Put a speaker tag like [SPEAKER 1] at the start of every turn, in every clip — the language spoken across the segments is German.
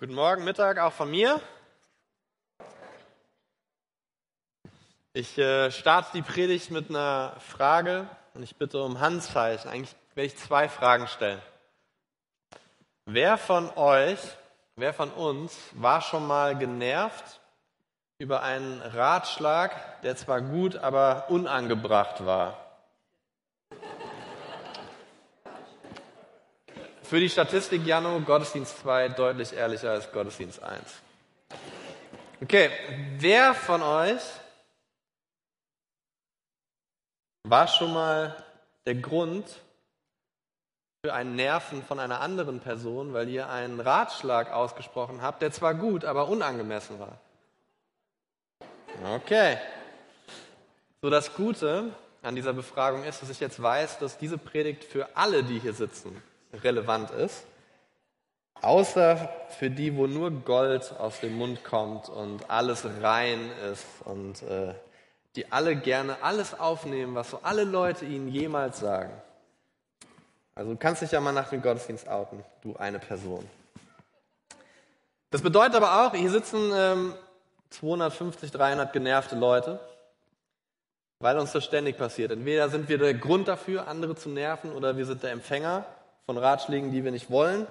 [SPEAKER 1] Guten Morgen, Mittag auch von mir. Ich äh, starte die Predigt mit einer Frage und ich bitte um Handzeichen. Eigentlich werde ich zwei Fragen stellen. Wer von euch, wer von uns war schon mal genervt über einen Ratschlag, der zwar gut, aber unangebracht war? Für die Statistik, Jano, Gottesdienst 2 deutlich ehrlicher als Gottesdienst 1. Okay, wer von euch war schon mal der Grund für ein Nerven von einer anderen Person, weil ihr einen Ratschlag ausgesprochen habt, der zwar gut, aber unangemessen war? Okay. So, das Gute an dieser Befragung ist, dass ich jetzt weiß, dass diese Predigt für alle, die hier sitzen, relevant ist, außer für die, wo nur Gold aus dem Mund kommt und alles rein ist und äh, die alle gerne alles aufnehmen, was so alle Leute ihnen jemals sagen. Also du kannst dich ja mal nach dem Gottesdienst outen, du eine Person. Das bedeutet aber auch, hier sitzen ähm, 250, 300 genervte Leute, weil uns das ständig passiert. Entweder sind wir der Grund dafür, andere zu nerven, oder wir sind der Empfänger von Ratschlägen, die wir nicht wollen.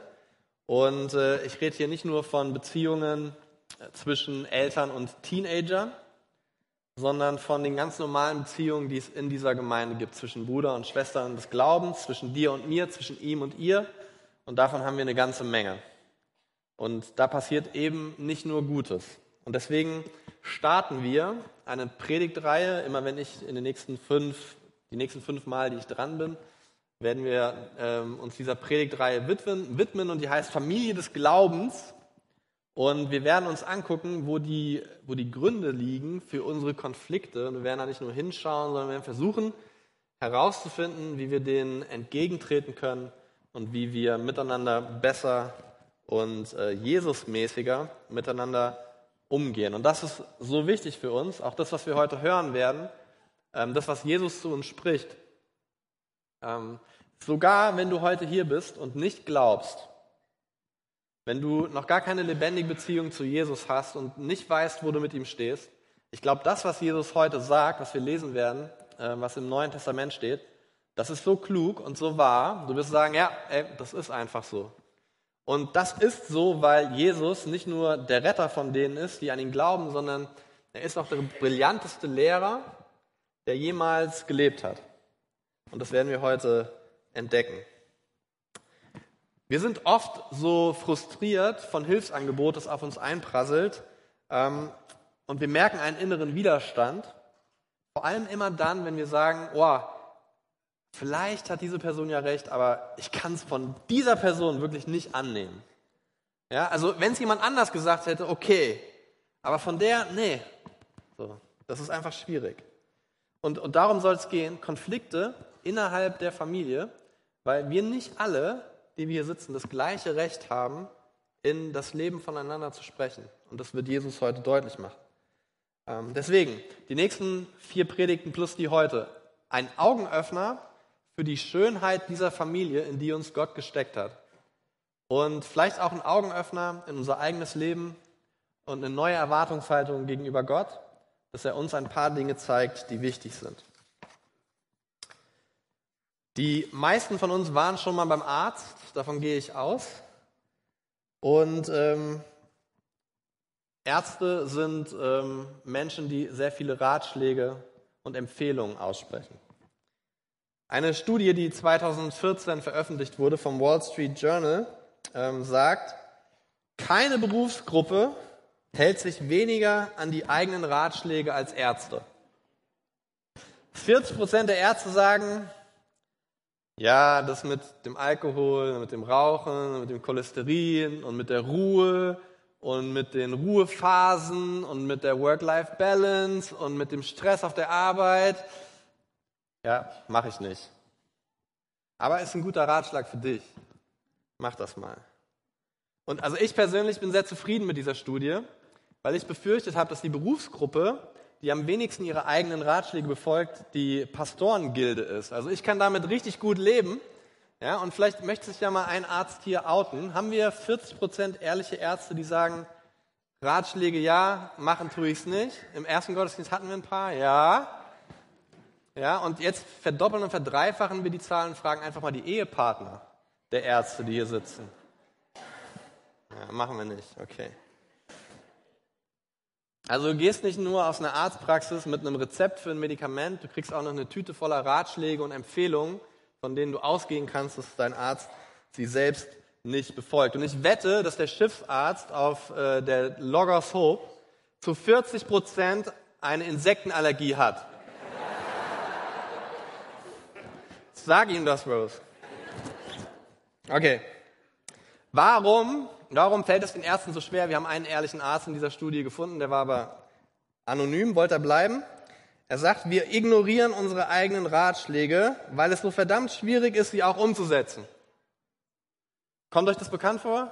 [SPEAKER 1] Und äh, ich rede hier nicht nur von Beziehungen äh, zwischen Eltern und Teenagern, sondern von den ganz normalen Beziehungen, die es in dieser Gemeinde gibt, zwischen Bruder und Schwestern des Glaubens, zwischen dir und mir, zwischen ihm und ihr. Und davon haben wir eine ganze Menge. Und da passiert eben nicht nur Gutes. Und deswegen starten wir eine Predigtreihe, immer wenn ich in den nächsten fünf, die nächsten fünf Mal, die ich dran bin, werden wir ähm, uns dieser Predigtreihe widmen, widmen und die heißt Familie des Glaubens. Und wir werden uns angucken, wo die, wo die Gründe liegen für unsere Konflikte. Und wir werden da nicht nur hinschauen, sondern wir werden versuchen herauszufinden, wie wir denen entgegentreten können und wie wir miteinander besser und äh, Jesusmäßiger miteinander umgehen. Und das ist so wichtig für uns, auch das, was wir heute hören werden, ähm, das, was Jesus zu uns spricht, ähm, sogar wenn du heute hier bist und nicht glaubst, wenn du noch gar keine lebendige Beziehung zu Jesus hast und nicht weißt, wo du mit ihm stehst, ich glaube, das, was Jesus heute sagt, was wir lesen werden, äh, was im Neuen Testament steht, das ist so klug und so wahr. Du wirst sagen, ja, ey, das ist einfach so. Und das ist so, weil Jesus nicht nur der Retter von denen ist, die an ihn glauben, sondern er ist auch der brillanteste Lehrer, der jemals gelebt hat. Und das werden wir heute entdecken. Wir sind oft so frustriert von Hilfsangebot, das auf uns einprasselt. Ähm, und wir merken einen inneren Widerstand. Vor allem immer dann, wenn wir sagen, oh, vielleicht hat diese Person ja recht, aber ich kann es von dieser Person wirklich nicht annehmen. Ja, also wenn es jemand anders gesagt hätte, okay, aber von der, nee. So, das ist einfach schwierig. Und, und darum soll es gehen. Konflikte innerhalb der Familie, weil wir nicht alle, die wir hier sitzen, das gleiche Recht haben, in das Leben voneinander zu sprechen. Und das wird Jesus heute deutlich machen. Ähm, deswegen, die nächsten vier Predigten plus die heute, ein Augenöffner für die Schönheit dieser Familie, in die uns Gott gesteckt hat. Und vielleicht auch ein Augenöffner in unser eigenes Leben und eine neue Erwartungshaltung gegenüber Gott, dass er uns ein paar Dinge zeigt, die wichtig sind. Die meisten von uns waren schon mal beim Arzt, davon gehe ich aus. Und ähm, Ärzte sind ähm, Menschen, die sehr viele Ratschläge und Empfehlungen aussprechen. Eine Studie, die 2014 veröffentlicht wurde vom Wall Street Journal, ähm, sagt, keine Berufsgruppe hält sich weniger an die eigenen Ratschläge als Ärzte. 40 Prozent der Ärzte sagen, ja, das mit dem Alkohol, mit dem Rauchen, mit dem Cholesterin und mit der Ruhe und mit den Ruhephasen und mit der Work-Life-Balance und mit dem Stress auf der Arbeit. Ja, mache ich nicht. Aber ist ein guter Ratschlag für dich. Mach das mal. Und also ich persönlich bin sehr zufrieden mit dieser Studie, weil ich befürchtet habe, dass die Berufsgruppe die am wenigsten ihre eigenen Ratschläge befolgt, die Pastorengilde ist. Also ich kann damit richtig gut leben, Ja, und vielleicht möchte sich ja mal ein Arzt hier outen. Haben wir 40% ehrliche Ärzte, die sagen, Ratschläge ja, machen tue ich es nicht. Im ersten Gottesdienst hatten wir ein paar, ja. Ja, und jetzt verdoppeln und verdreifachen wir die Zahlen und fragen einfach mal die Ehepartner der Ärzte, die hier sitzen. Ja, machen wir nicht, okay. Also du gehst nicht nur aus einer Arztpraxis mit einem Rezept für ein Medikament, du kriegst auch noch eine Tüte voller Ratschläge und Empfehlungen, von denen du ausgehen kannst, dass dein Arzt sie selbst nicht befolgt. Und ich wette, dass der Schiffsarzt auf äh, der Loggers Hope zu 40 Prozent eine Insektenallergie hat. Sag ihm das, Rose. Okay. Warum Warum fällt es den Ärzten so schwer? Wir haben einen ehrlichen Arzt in dieser Studie gefunden, der war aber anonym, wollte er bleiben. Er sagt, wir ignorieren unsere eigenen Ratschläge, weil es so verdammt schwierig ist, sie auch umzusetzen. Kommt euch das bekannt vor?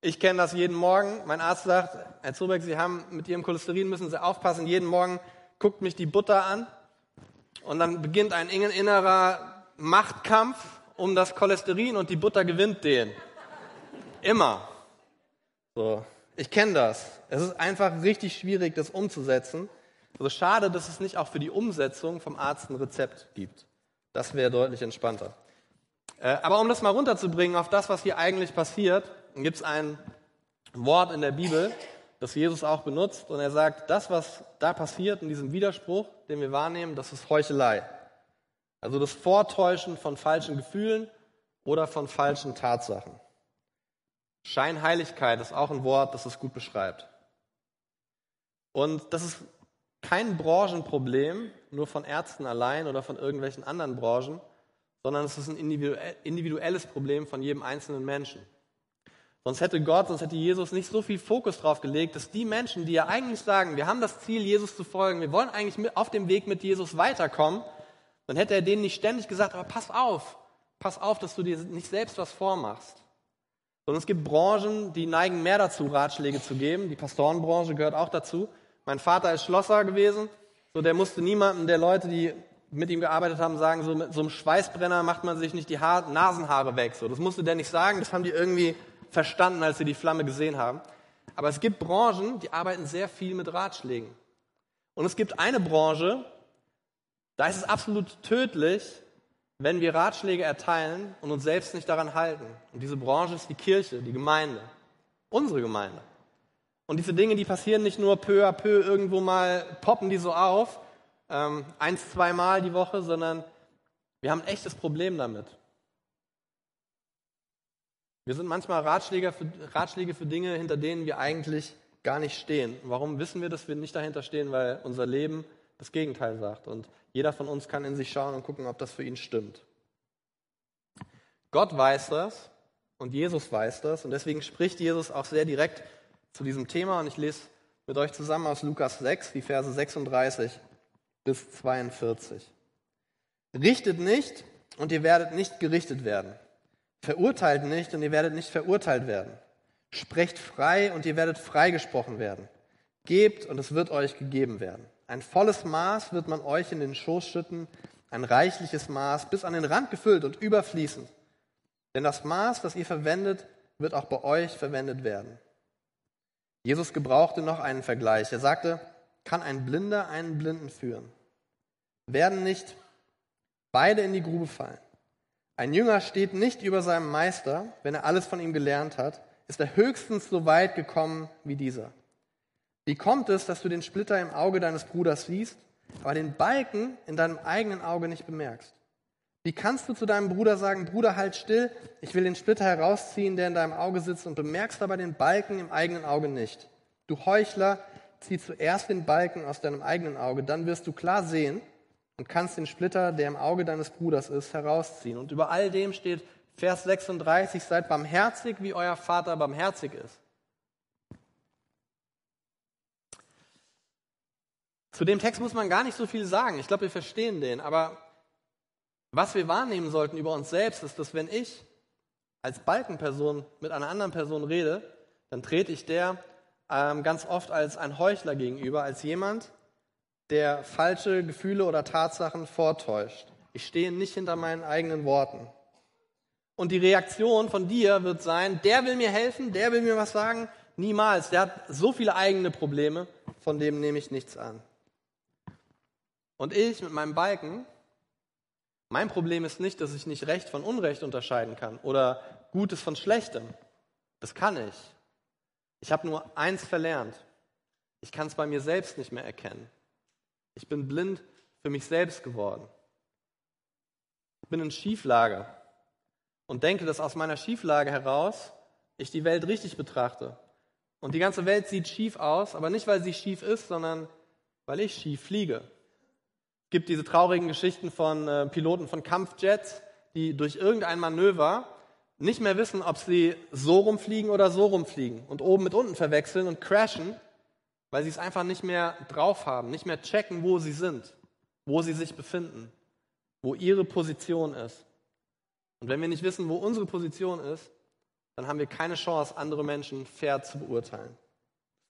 [SPEAKER 1] Ich kenne das jeden Morgen. Mein Arzt sagt, Herr Zubeck, Sie haben mit Ihrem Cholesterin müssen Sie aufpassen. Jeden Morgen guckt mich die Butter an und dann beginnt ein innerer Machtkampf um das Cholesterin und die Butter gewinnt den. Immer. So. Ich kenne das. Es ist einfach richtig schwierig, das umzusetzen. Also schade, dass es nicht auch für die Umsetzung vom Arzt ein Rezept gibt. Das wäre deutlich entspannter. Äh, aber um das mal runterzubringen auf das, was hier eigentlich passiert, gibt es ein Wort in der Bibel, das Jesus auch benutzt. Und er sagt, das, was da passiert in diesem Widerspruch, den wir wahrnehmen, das ist Heuchelei. Also das Vortäuschen von falschen Gefühlen oder von falschen Tatsachen. Scheinheiligkeit ist auch ein Wort, das es gut beschreibt. Und das ist kein Branchenproblem, nur von Ärzten allein oder von irgendwelchen anderen Branchen, sondern es ist ein individuelles Problem von jedem einzelnen Menschen. Sonst hätte Gott, sonst hätte Jesus nicht so viel Fokus darauf gelegt, dass die Menschen, die ja eigentlich sagen, wir haben das Ziel, Jesus zu folgen, wir wollen eigentlich auf dem Weg mit Jesus weiterkommen, dann hätte er denen nicht ständig gesagt, aber pass auf, pass auf, dass du dir nicht selbst was vormachst. Sondern es gibt Branchen, die neigen mehr dazu, Ratschläge zu geben. Die Pastorenbranche gehört auch dazu. Mein Vater ist Schlosser gewesen. So, der musste niemandem der Leute, die mit ihm gearbeitet haben, sagen, so mit so einem Schweißbrenner macht man sich nicht die Haar, Nasenhaare weg. So, das musste der nicht sagen. Das haben die irgendwie verstanden, als sie die Flamme gesehen haben. Aber es gibt Branchen, die arbeiten sehr viel mit Ratschlägen. Und es gibt eine Branche, da ist es absolut tödlich, wenn wir Ratschläge erteilen und uns selbst nicht daran halten. Und diese Branche ist die Kirche, die Gemeinde, unsere Gemeinde. Und diese Dinge, die passieren nicht nur peu à peu irgendwo mal, poppen die so auf, ähm, eins, zweimal die Woche, sondern wir haben ein echtes Problem damit. Wir sind manchmal Ratschläge für, Ratschläge für Dinge, hinter denen wir eigentlich gar nicht stehen. Warum wissen wir, dass wir nicht dahinter stehen? Weil unser Leben das Gegenteil sagt. Und jeder von uns kann in sich schauen und gucken, ob das für ihn stimmt. Gott weiß das und Jesus weiß das und deswegen spricht Jesus auch sehr direkt zu diesem Thema und ich lese mit euch zusammen aus Lukas 6, die Verse 36 bis 42. Richtet nicht und ihr werdet nicht gerichtet werden. Verurteilt nicht und ihr werdet nicht verurteilt werden. Sprecht frei und ihr werdet freigesprochen werden. Gebt und es wird euch gegeben werden. Ein volles Maß wird man euch in den Schoß schütten, ein reichliches Maß, bis an den Rand gefüllt und überfließend. Denn das Maß, das ihr verwendet, wird auch bei euch verwendet werden. Jesus gebrauchte noch einen Vergleich. Er sagte, kann ein Blinder einen Blinden führen? Werden nicht beide in die Grube fallen? Ein Jünger steht nicht über seinem Meister, wenn er alles von ihm gelernt hat, ist er höchstens so weit gekommen wie dieser. Wie kommt es, dass du den Splitter im Auge deines Bruders siehst, aber den Balken in deinem eigenen Auge nicht bemerkst? Wie kannst du zu deinem Bruder sagen, Bruder, halt still, ich will den Splitter herausziehen, der in deinem Auge sitzt, und bemerkst aber den Balken im eigenen Auge nicht? Du Heuchler, zieh zuerst den Balken aus deinem eigenen Auge, dann wirst du klar sehen und kannst den Splitter, der im Auge deines Bruders ist, herausziehen. Und über all dem steht Vers 36, seid barmherzig, wie euer Vater barmherzig ist. Zu dem Text muss man gar nicht so viel sagen. Ich glaube, wir verstehen den. Aber was wir wahrnehmen sollten über uns selbst, ist, dass wenn ich als Balkenperson mit einer anderen Person rede, dann trete ich der ähm, ganz oft als ein Heuchler gegenüber, als jemand, der falsche Gefühle oder Tatsachen vortäuscht. Ich stehe nicht hinter meinen eigenen Worten. Und die Reaktion von dir wird sein, der will mir helfen, der will mir was sagen. Niemals. Der hat so viele eigene Probleme, von dem nehme ich nichts an. Und ich mit meinem Balken, mein Problem ist nicht, dass ich nicht Recht von Unrecht unterscheiden kann oder Gutes von Schlechtem. Das kann ich. Ich habe nur eins verlernt. Ich kann es bei mir selbst nicht mehr erkennen. Ich bin blind für mich selbst geworden. Ich bin in Schieflage und denke, dass aus meiner Schieflage heraus ich die Welt richtig betrachte. Und die ganze Welt sieht schief aus, aber nicht, weil sie schief ist, sondern weil ich schief fliege. Gibt diese traurigen Geschichten von äh, Piloten von Kampfjets, die durch irgendein Manöver nicht mehr wissen, ob sie so rumfliegen oder so rumfliegen und oben mit unten verwechseln und crashen, weil sie es einfach nicht mehr drauf haben, nicht mehr checken, wo sie sind, wo sie sich befinden, wo ihre Position ist. Und wenn wir nicht wissen, wo unsere Position ist, dann haben wir keine Chance, andere Menschen fair zu beurteilen.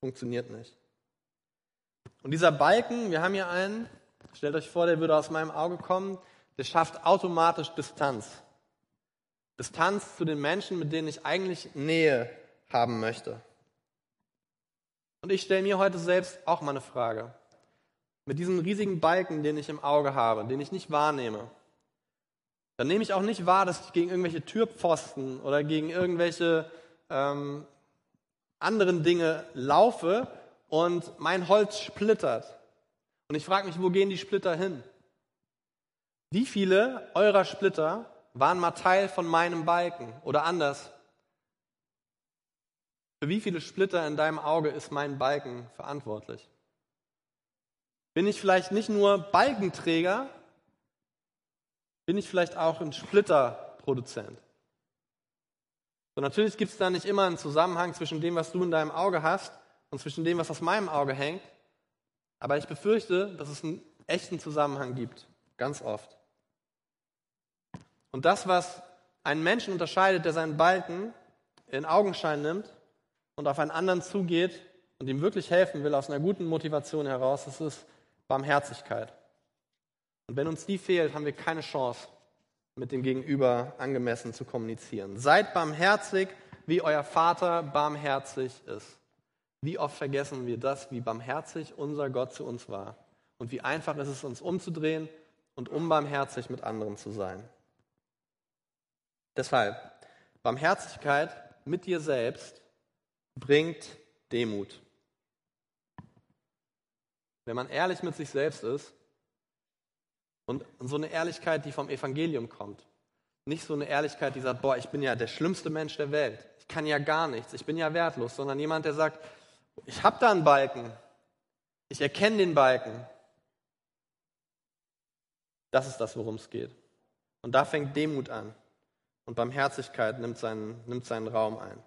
[SPEAKER 1] Funktioniert nicht. Und dieser Balken, wir haben hier einen, stellt euch vor, der würde aus meinem Auge kommen, der schafft automatisch Distanz. Distanz zu den Menschen, mit denen ich eigentlich Nähe haben möchte. Und ich stelle mir heute selbst auch mal eine Frage. Mit diesem riesigen Balken, den ich im Auge habe, den ich nicht wahrnehme, dann nehme ich auch nicht wahr, dass ich gegen irgendwelche Türpfosten oder gegen irgendwelche ähm, anderen Dinge laufe und mein Holz splittert. Und ich frage mich, wo gehen die Splitter hin? Wie viele eurer Splitter waren mal Teil von meinem Balken? Oder anders, für wie viele Splitter in deinem Auge ist mein Balken verantwortlich? Bin ich vielleicht nicht nur Balkenträger, bin ich vielleicht auch ein Splitterproduzent? So, natürlich gibt es da nicht immer einen Zusammenhang zwischen dem, was du in deinem Auge hast und zwischen dem, was aus meinem Auge hängt. Aber ich befürchte, dass es einen echten Zusammenhang gibt, ganz oft. Und das, was einen Menschen unterscheidet, der seinen Balken in Augenschein nimmt und auf einen anderen zugeht und ihm wirklich helfen will, aus einer guten Motivation heraus, das ist Barmherzigkeit. Und wenn uns die fehlt, haben wir keine Chance, mit dem Gegenüber angemessen zu kommunizieren. Seid barmherzig, wie euer Vater barmherzig ist. Wie oft vergessen wir das, wie barmherzig unser Gott zu uns war und wie einfach ist es, uns umzudrehen und unbarmherzig mit anderen zu sein. Deshalb, Barmherzigkeit mit dir selbst bringt Demut. Wenn man ehrlich mit sich selbst ist und so eine Ehrlichkeit, die vom Evangelium kommt, nicht so eine Ehrlichkeit, die sagt, boah, ich bin ja der schlimmste Mensch der Welt, ich kann ja gar nichts, ich bin ja wertlos, sondern jemand, der sagt, ich habe da einen Balken, ich erkenne den Balken. Das ist das, worum es geht. Und da fängt Demut an. Und Barmherzigkeit nimmt seinen, nimmt seinen Raum ein.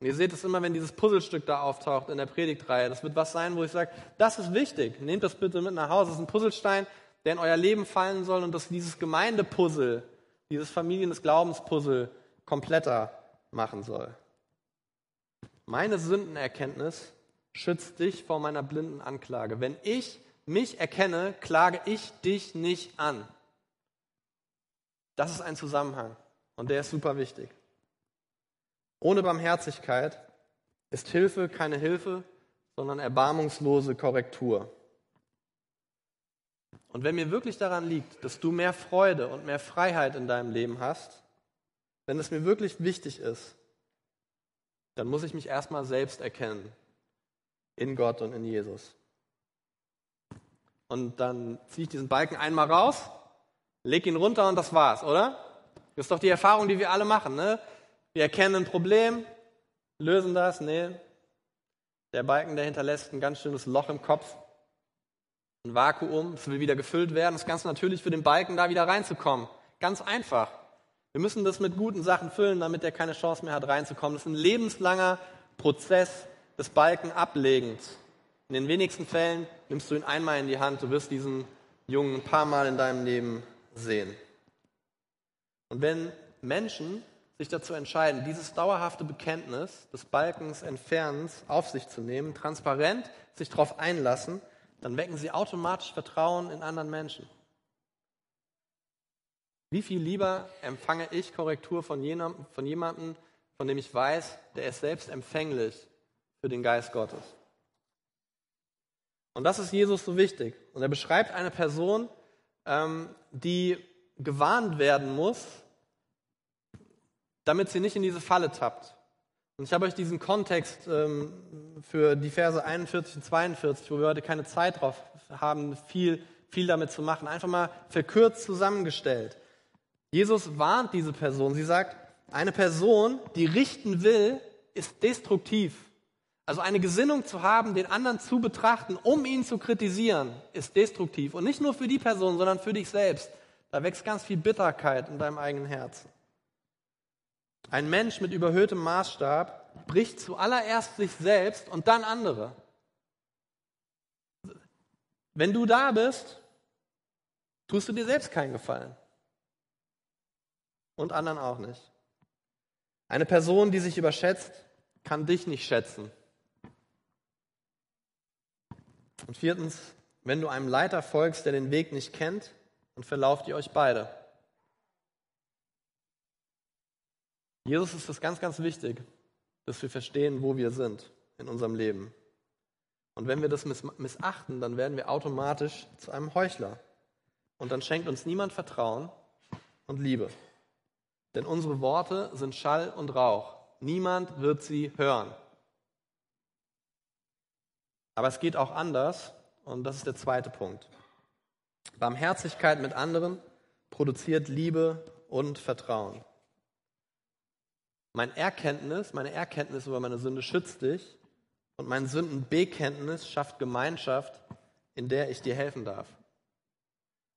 [SPEAKER 1] Und ihr seht es immer, wenn dieses Puzzlestück da auftaucht in der Predigtreihe. Das wird was sein, wo ich sage, das ist wichtig. Nehmt das bitte mit nach Hause. Das ist ein Puzzlestein, der in euer Leben fallen soll und das dieses Gemeindepuzzle, dieses Familien- des Glaubenspuzzle kompletter machen soll. Meine Sündenerkenntnis schützt dich vor meiner blinden Anklage. Wenn ich mich erkenne, klage ich dich nicht an. Das ist ein Zusammenhang. Und der ist super wichtig. Ohne Barmherzigkeit ist Hilfe keine Hilfe, sondern erbarmungslose Korrektur. Und wenn mir wirklich daran liegt, dass du mehr Freude und mehr Freiheit in deinem Leben hast, wenn es mir wirklich wichtig ist, dann muss ich mich erstmal selbst erkennen in Gott und in Jesus. Und dann ziehe ich diesen Balken einmal raus, leg ihn runter und das war's, oder? Das ist doch die Erfahrung, die wir alle machen. Ne? Wir erkennen ein Problem, lösen das. Nee, der Balken, der hinterlässt ein ganz schönes Loch im Kopf, ein Vakuum, es will wieder gefüllt werden. Es ist ganz natürlich für den Balken, da wieder reinzukommen. Ganz einfach. Wir müssen das mit guten Sachen füllen, damit er keine Chance mehr hat, reinzukommen. Das ist ein lebenslanger Prozess des Balken ablegens. In den wenigsten Fällen nimmst du ihn einmal in die Hand. Du wirst diesen Jungen ein paar Mal in deinem Leben sehen. Und wenn Menschen sich dazu entscheiden, dieses dauerhafte Bekenntnis des Balkens Entfernens auf sich zu nehmen, transparent sich darauf einlassen, dann wecken sie automatisch Vertrauen in anderen Menschen. Wie viel lieber empfange ich Korrektur von, jenem, von jemandem, von dem ich weiß, der ist selbst empfänglich für den Geist Gottes. Und das ist Jesus so wichtig. Und er beschreibt eine Person, ähm, die gewarnt werden muss, damit sie nicht in diese Falle tappt. Und ich habe euch diesen Kontext ähm, für die Verse 41 und 42, wo wir heute keine Zeit drauf haben, viel, viel damit zu machen, einfach mal verkürzt zusammengestellt. Jesus warnt diese Person. Sie sagt, eine Person, die richten will, ist destruktiv. Also eine Gesinnung zu haben, den anderen zu betrachten, um ihn zu kritisieren, ist destruktiv. Und nicht nur für die Person, sondern für dich selbst. Da wächst ganz viel Bitterkeit in deinem eigenen Herzen. Ein Mensch mit überhöhtem Maßstab bricht zuallererst sich selbst und dann andere. Wenn du da bist, tust du dir selbst keinen Gefallen. Und anderen auch nicht. Eine Person, die sich überschätzt, kann dich nicht schätzen. Und viertens, wenn du einem Leiter folgst, der den Weg nicht kennt, dann verlauft ihr euch beide. Jesus ist es ganz, ganz wichtig, dass wir verstehen, wo wir sind in unserem Leben. Und wenn wir das missachten, dann werden wir automatisch zu einem Heuchler. Und dann schenkt uns niemand Vertrauen und Liebe. Denn unsere Worte sind Schall und Rauch. Niemand wird sie hören. Aber es geht auch anders und das ist der zweite Punkt. Barmherzigkeit mit anderen produziert Liebe und Vertrauen. Mein Erkenntnis, meine Erkenntnis über meine Sünde schützt dich und mein Sündenbekenntnis schafft Gemeinschaft, in der ich dir helfen darf.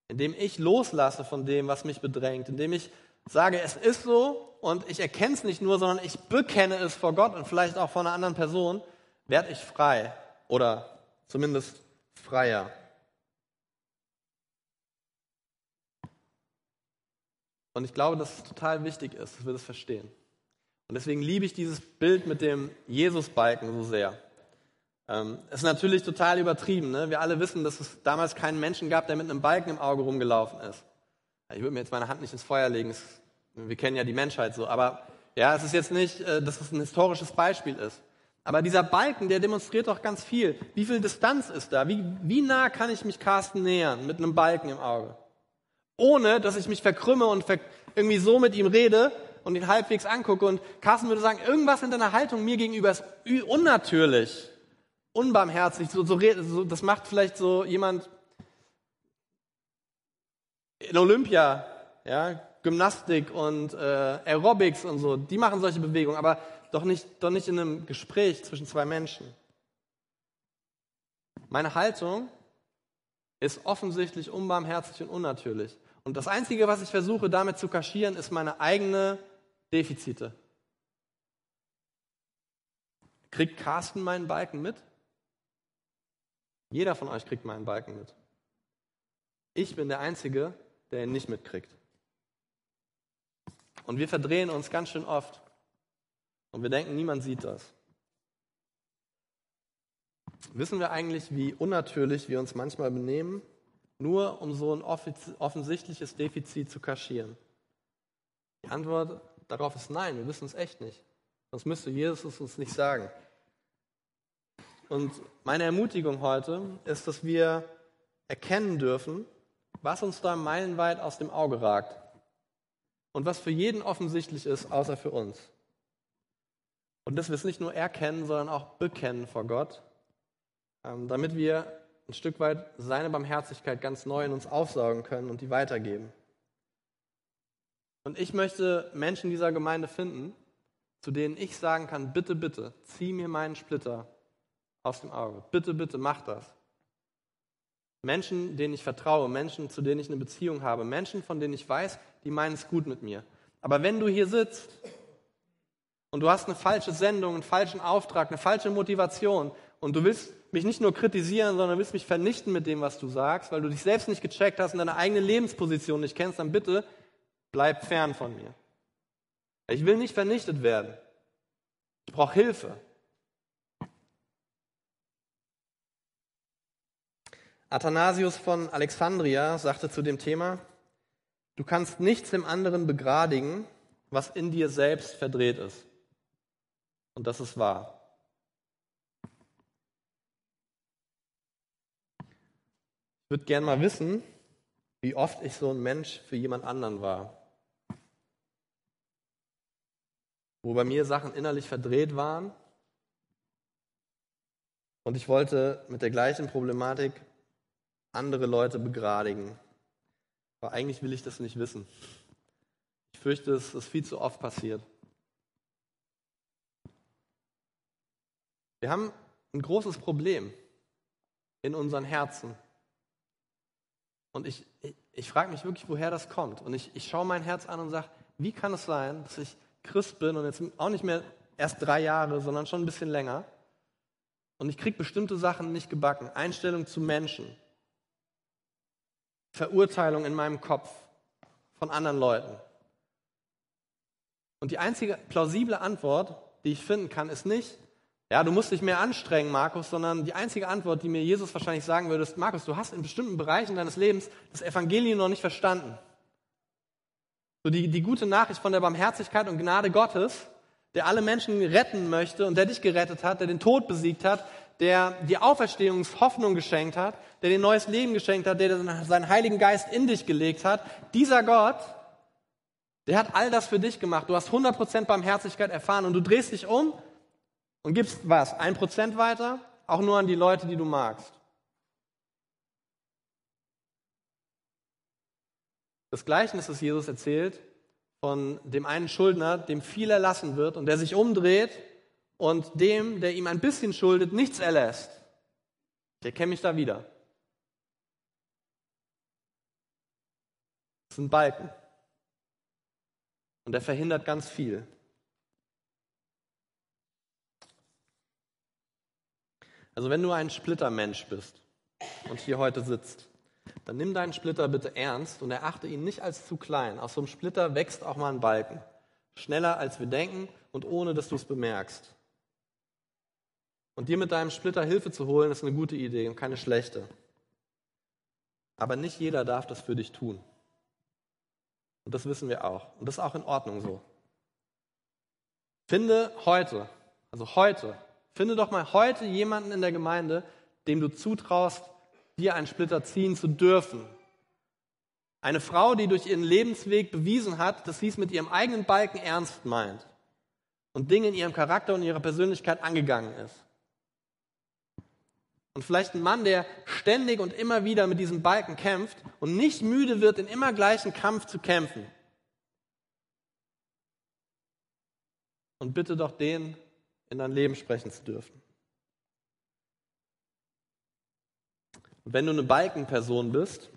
[SPEAKER 1] Indem ich loslasse von dem, was mich bedrängt, indem ich sage, es ist so und ich erkenne es nicht nur, sondern ich bekenne es vor Gott und vielleicht auch vor einer anderen Person, werde ich frei oder zumindest freier. Und ich glaube, dass es total wichtig ist, dass wir das verstehen. Und deswegen liebe ich dieses Bild mit dem Jesus-Balken so sehr. Ähm, ist natürlich total übertrieben. Ne? Wir alle wissen, dass es damals keinen Menschen gab, der mit einem Balken im Auge rumgelaufen ist. Ich würde mir jetzt meine Hand nicht ins Feuer legen. Wir kennen ja die Menschheit so. Aber ja, es ist jetzt nicht, äh, dass es ein historisches Beispiel ist. Aber dieser Balken, der demonstriert doch ganz viel. Wie viel Distanz ist da? Wie, wie nah kann ich mich Carsten nähern mit einem Balken im Auge? Ohne, dass ich mich verkrümme und ver irgendwie so mit ihm rede, und ihn halbwegs angucke und Carsten würde sagen, irgendwas in deiner Haltung mir gegenüber ist unnatürlich, unbarmherzig. So, so, so, das macht vielleicht so jemand in Olympia, ja, Gymnastik und äh, Aerobics und so, die machen solche Bewegungen, aber doch nicht, doch nicht in einem Gespräch zwischen zwei Menschen. Meine Haltung ist offensichtlich unbarmherzig und unnatürlich. Und das Einzige, was ich versuche damit zu kaschieren, ist meine eigene Defizite. Kriegt Carsten meinen Balken mit? Jeder von euch kriegt meinen Balken mit. Ich bin der Einzige, der ihn nicht mitkriegt. Und wir verdrehen uns ganz schön oft. Und wir denken, niemand sieht das. Wissen wir eigentlich, wie unnatürlich wir uns manchmal benehmen, nur um so ein offensichtliches Defizit zu kaschieren? Die Antwort darauf ist nein, wir wissen es echt nicht. Sonst müsste Jesus es uns nicht sagen. Und meine Ermutigung heute ist, dass wir erkennen dürfen, was uns da meilenweit aus dem Auge ragt und was für jeden offensichtlich ist, außer für uns. Und dass wir es nicht nur erkennen, sondern auch bekennen vor Gott, ähm, damit wir ein Stück weit seine Barmherzigkeit ganz neu in uns aufsaugen können und die weitergeben. Und ich möchte Menschen dieser Gemeinde finden, zu denen ich sagen kann, bitte, bitte, zieh mir meinen Splitter aus dem Auge. Bitte, bitte, mach das. Menschen, denen ich vertraue, Menschen, zu denen ich eine Beziehung habe, Menschen, von denen ich weiß, die meinen es gut mit mir. Aber wenn du hier sitzt und du hast eine falsche Sendung, einen falschen Auftrag, eine falsche Motivation und du willst mich nicht nur kritisieren, sondern willst mich vernichten mit dem, was du sagst, weil du dich selbst nicht gecheckt hast und deine eigene Lebensposition nicht kennst, dann bitte Bleib fern von mir. Ich will nicht vernichtet werden. Ich brauche Hilfe. Athanasius von Alexandria sagte zu dem Thema, Du kannst nichts dem anderen begradigen, was in dir selbst verdreht ist. Und das ist wahr. Ich würde gerne mal wissen, wie oft ich so ein Mensch für jemand anderen war. Wo bei mir Sachen innerlich verdreht waren. Und ich wollte mit der gleichen Problematik andere Leute begradigen. Aber eigentlich will ich das nicht wissen. Ich fürchte, es ist viel zu oft passiert. Wir haben ein großes Problem in unseren Herzen. Und ich, ich, ich frage mich wirklich, woher das kommt. Und ich, ich schaue mein Herz an und sage, wie kann es sein, dass ich Christ bin und jetzt auch nicht mehr erst drei Jahre, sondern schon ein bisschen länger. Und ich kriege bestimmte Sachen nicht gebacken. Einstellung zu Menschen. Verurteilung in meinem Kopf von anderen Leuten. Und die einzige plausible Antwort, die ich finden kann, ist nicht, ja, du musst dich mehr anstrengen, Markus, sondern die einzige Antwort, die mir Jesus wahrscheinlich sagen würde, ist, Markus, du hast in bestimmten Bereichen deines Lebens das Evangelium noch nicht verstanden. So die, die gute Nachricht von der Barmherzigkeit und Gnade Gottes, der alle Menschen retten möchte und der dich gerettet hat, der den Tod besiegt hat, der die Auferstehungshoffnung geschenkt hat, der dir neues Leben geschenkt hat, der seinen Heiligen Geist in dich gelegt hat. Dieser Gott, der hat all das für dich gemacht. Du hast 100% Barmherzigkeit erfahren und du drehst dich um und gibst was? Ein Prozent weiter? Auch nur an die Leute, die du magst. Das Gleichnis, das Jesus erzählt, von dem einen Schuldner, dem viel erlassen wird und der sich umdreht und dem, der ihm ein bisschen schuldet, nichts erlässt. Ich erkenne mich da wieder. Das sind Balken. Und er verhindert ganz viel. Also wenn du ein Splittermensch bist und hier heute sitzt, dann nimm deinen Splitter bitte ernst und erachte ihn nicht als zu klein. Aus so einem Splitter wächst auch mal ein Balken. Schneller als wir denken und ohne dass du es bemerkst. Und dir mit deinem Splitter Hilfe zu holen, ist eine gute Idee und keine schlechte. Aber nicht jeder darf das für dich tun. Und das wissen wir auch. Und das ist auch in Ordnung so. Finde heute, also heute, Finde doch mal heute jemanden in der Gemeinde, dem du zutraust, dir einen Splitter ziehen zu dürfen. Eine Frau, die durch ihren Lebensweg bewiesen hat, dass sie es mit ihrem eigenen Balken ernst meint und Dinge in ihrem Charakter und ihrer Persönlichkeit angegangen ist. Und vielleicht ein Mann, der ständig und immer wieder mit diesem Balken kämpft und nicht müde wird, in immer gleichen Kampf zu kämpfen. Und bitte doch den, in dein Leben sprechen zu dürfen. Und wenn du eine Balkenperson bist,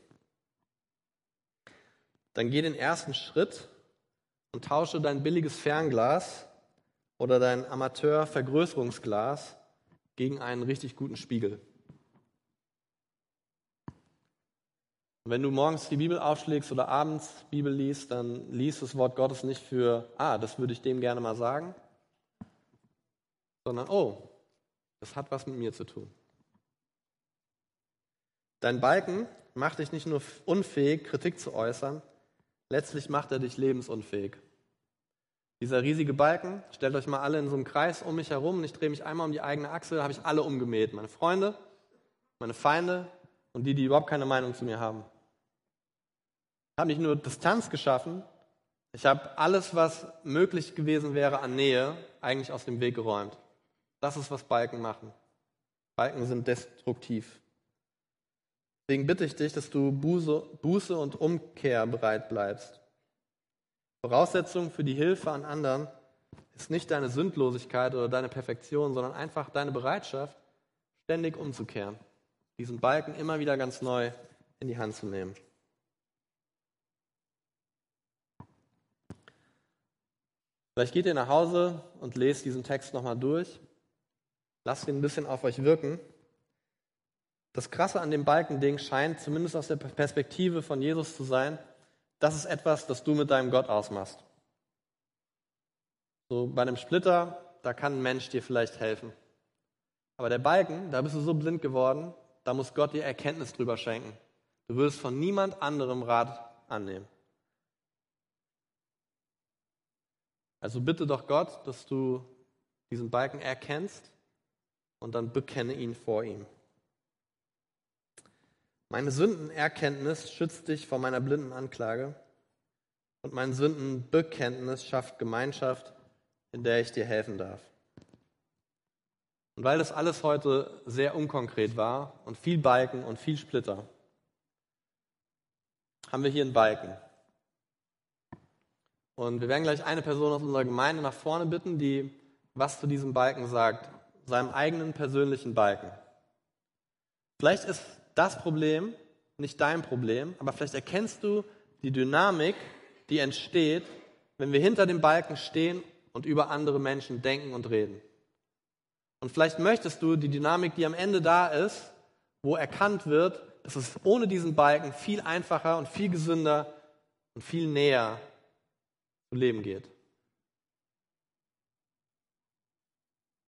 [SPEAKER 1] dann geh den ersten Schritt und tausche dein billiges Fernglas oder dein Amateur-Vergrößerungsglas gegen einen richtig guten Spiegel. Und wenn du morgens die Bibel aufschlägst oder abends Bibel liest, dann liest das Wort Gottes nicht für, ah, das würde ich dem gerne mal sagen, sondern oh, das hat was mit mir zu tun. Dein Balken macht dich nicht nur unfähig, Kritik zu äußern, letztlich macht er dich lebensunfähig. Dieser riesige Balken, stellt euch mal alle in so einem Kreis um mich herum und ich drehe mich einmal um die eigene Achse, da habe ich alle umgemäht. Meine Freunde, meine Feinde und die, die überhaupt keine Meinung zu mir haben. Ich habe nicht nur Distanz geschaffen, ich habe alles, was möglich gewesen wäre an Nähe, eigentlich aus dem Weg geräumt. Das ist, was Balken machen. Balken sind destruktiv. Deswegen bitte ich dich, dass du Buße, und Umkehr bereit bleibst. Voraussetzung für die Hilfe an anderen ist nicht deine Sündlosigkeit oder deine Perfektion, sondern einfach deine Bereitschaft, ständig umzukehren. Diesen Balken immer wieder ganz neu in die Hand zu nehmen. Vielleicht geht ihr nach Hause und lest diesen Text nochmal durch Lasst ihn ein bisschen auf euch wirken. Das Krasse an dem Balkending scheint, zumindest aus der Perspektive von Jesus zu sein, das ist etwas, das du mit deinem Gott ausmachst. So bei einem Splitter, da kann ein Mensch dir vielleicht helfen. Aber der Balken, da bist du so blind geworden, da muss Gott dir Erkenntnis drüber schenken. Du würdest von niemand anderem Rat annehmen. Also bitte doch Gott, dass du diesen Balken erkennst und dann bekenne ihn vor ihm. Meine Sündenerkenntnis schützt dich vor meiner blinden Anklage und mein Sündenbekenntnis schafft Gemeinschaft, in der ich dir helfen darf. Und weil das alles heute sehr unkonkret war und viel Balken und viel Splitter, haben wir hier einen Balken. Und wir werden gleich eine Person aus unserer Gemeinde nach vorne bitten, die was zu diesem Balken sagt, seinem eigenen persönlichen Balken. Vielleicht ist das Problem nicht dein Problem, aber vielleicht erkennst du die Dynamik, die entsteht, wenn wir hinter dem Balken stehen und über andere Menschen denken und reden. Und vielleicht möchtest du die Dynamik, die am Ende da ist, wo erkannt wird, dass es ohne diesen Balken viel einfacher und viel gesünder und viel näher zu leben geht.